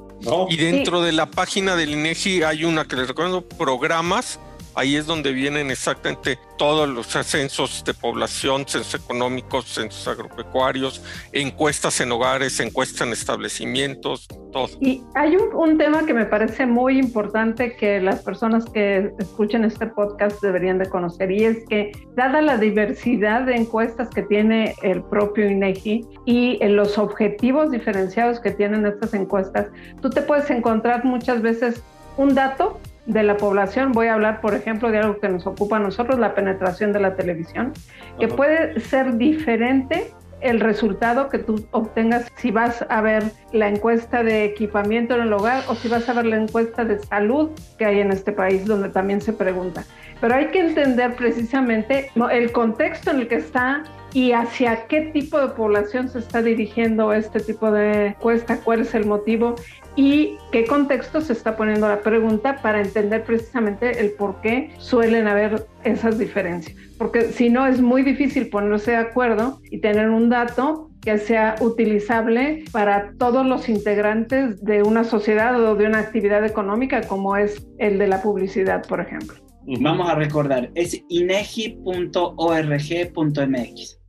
Y dentro de la página del INEGI hay una que les recuerdo, programas ahí es donde vienen exactamente todos los censos de población, censos económicos, censos agropecuarios, encuestas en hogares, encuestas en establecimientos, todo. Y hay un, tema que me parece muy importante que las personas que escuchen este podcast deberían de conocer y es que dada la diversidad de encuestas que tiene el propio INEGI y los objetivos diferenciados que tienen estas encuestas, tú te puedes encontrar muchas veces un dato de la población, voy a hablar, por ejemplo, de algo que nos ocupa a nosotros, la penetración de la televisión, que puede ser diferente el resultado que tú obtengas si vas a ver la encuesta de equipamiento en el hogar o si vas a ver la encuesta de salud que hay en este país, donde también se pregunta. Pero hay que entender precisamente el contexto en el que está y hacia qué tipo de población se está dirigiendo este tipo de encuesta, cuál es el motivo y qué contexto se está poniendo la pregunta para entender precisamente el por qué suelen haber esas diferencias. Porque si no, es muy difícil ponerse de acuerdo y tener un dato que sea utilizable para todos los integrantes de una sociedad o de una actividad económica como es el de la publicidad, por ejemplo. Vamos a recordar, es inegi.org.mx.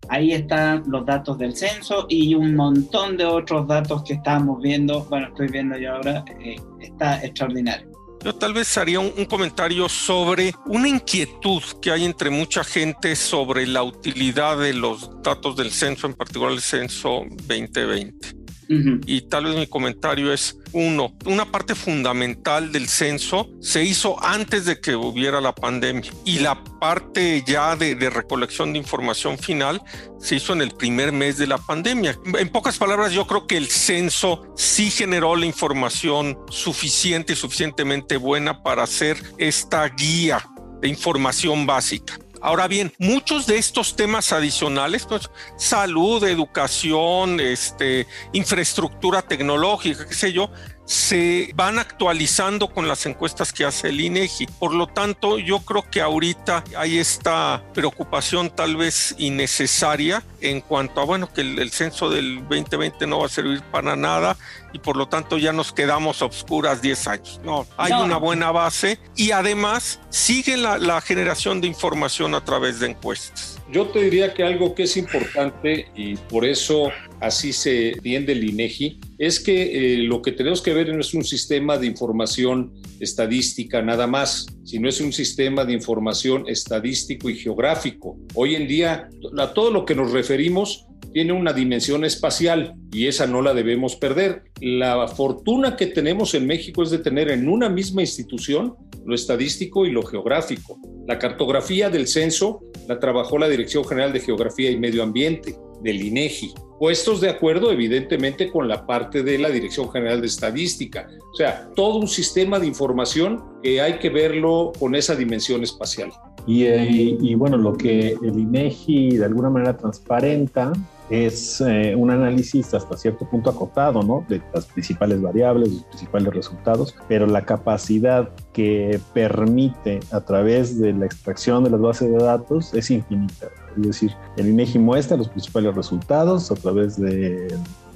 Ahí están los datos del censo y un montón de otros datos que estamos viendo. Bueno, estoy viendo yo ahora. Eh, está extraordinario. Yo tal vez haría un, comentario sobre una inquietud que hay entre mucha gente sobre la utilidad de los datos del censo, en particular el censo 2020. Uh -huh. Y tal vez mi comentario es, uno, una parte fundamental del censo se hizo antes de que hubiera la pandemia y la parte ya de, de, recolección de información final se hizo en el primer mes de la pandemia. En pocas palabras, yo creo que el censo sí generó la información suficiente y suficientemente buena para hacer esta guía de información básica. Ahora bien, muchos de estos temas adicionales, pues, salud, educación, este, infraestructura tecnológica, qué sé yo, se van actualizando con las encuestas que hace el INEGI. Por lo tanto, yo creo que ahorita hay esta preocupación tal vez innecesaria en cuanto a, bueno, que el, el censo del 2020 no va a servir para nada y por lo tanto ya nos quedamos a obscuras 10 años. No, hay no. una buena base y además sigue la, la generación de información a través de encuestas. Yo te diría que algo que es importante y por eso así se entiende el INEGI es que eh, lo que tenemos que ver no es un sistema de información estadística nada más, sino es un sistema de información estadístico y geográfico. Hoy en día, a todo lo que nos referimos tiene una dimensión espacial y esa no la debemos perder. La fortuna que tenemos en México es de tener en una misma institución lo estadístico y lo geográfico. La cartografía del censo la trabajó la Dirección General de Geografía y Medio Ambiente del INEGI, puestos de acuerdo evidentemente con la parte de la Dirección General de Estadística. O sea, todo un sistema de información que hay que verlo con esa dimensión espacial. Y, y, y bueno, lo que el INEGI de alguna manera transparenta es eh, un análisis hasta cierto punto acotado, ¿no? De las principales variables, los principales resultados, pero la capacidad que permite a través de la extracción de las bases de datos es infinita. Es decir, el INEGI muestra los principales resultados a través de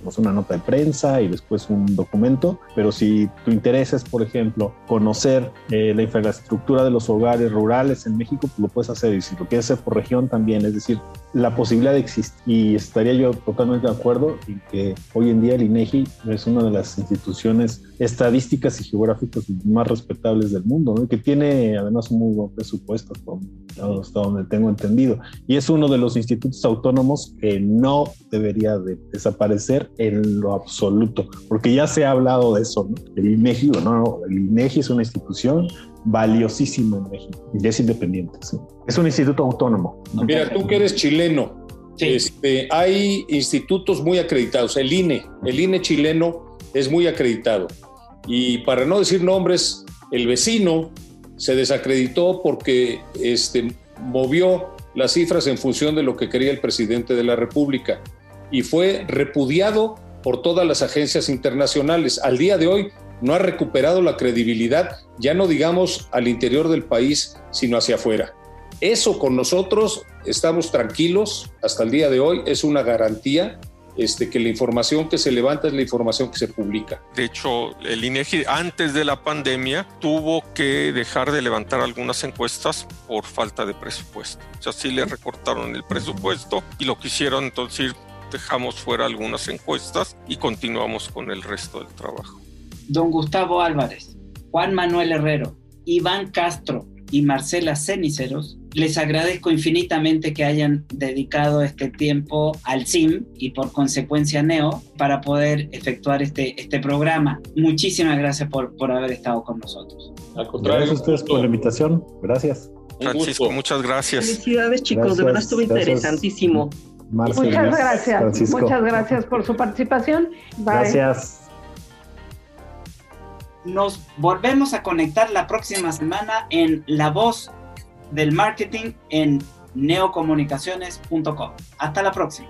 pues, una nota de prensa y después un documento, pero si tu interés es, por ejemplo, conocer eh, la infraestructura de los hogares rurales en México, pues lo puedes hacer y si lo quieres hacer por región también, es decir, la posibilidad de existir. Y estaría yo totalmente de acuerdo en que hoy en día el INEGI es una de las instituciones estadísticas y geográficas más respetables del mundo, que tiene además un muy buen presupuesto, hasta donde tengo entendido. Y es uno de los institutos autónomos que no debería de desaparecer en lo absoluto, porque ya se ha hablado de eso. El INEGI, no, el INEGI es una institución valiosísima en México y es independiente. Es un instituto autónomo. Mira, tú que eres chileno, este, hay institutos muy acreditados. El INE, el INE chileno es muy acreditado. Y para no decir nombres, el vecino se desacreditó porque este, movió las cifras en función de lo que quería el presidente de la República y fue repudiado por todas las agencias internacionales. Al día de hoy no ha recuperado la credibilidad, ya no digamos al interior del país, sino hacia afuera. Eso con nosotros estamos tranquilos hasta el día de hoy, es una garantía este, que la información que se levanta es la información que se publica. De hecho, el INEGI antes de la pandemia tuvo que dejar de levantar algunas encuestas por falta de presupuesto. O sea, sí le recortaron el presupuesto y lo que hicieron entonces dejamos fuera algunas encuestas y continuamos con el resto del trabajo don Gustavo Álvarez, Juan Manuel Herrero, Iván Castro y Marcela Ceniceros, les agradezco infinitamente que hayan dedicado este tiempo al CIM y por consecuencia NEO para poder efectuar este, este programa. Muchísimas gracias por, por haber estado con nosotros. gracias a ustedes por la invitación. Gracias. Francisco, muchas gracias. Felicidades chicos, de verdad estuvo interesantísimo. Muchas gracias. Muchas gracias por su participación. Gracias. Nos volvemos a conectar la próxima semana en La Voz del Marketing en neocomunicaciones.com. Hasta la próxima.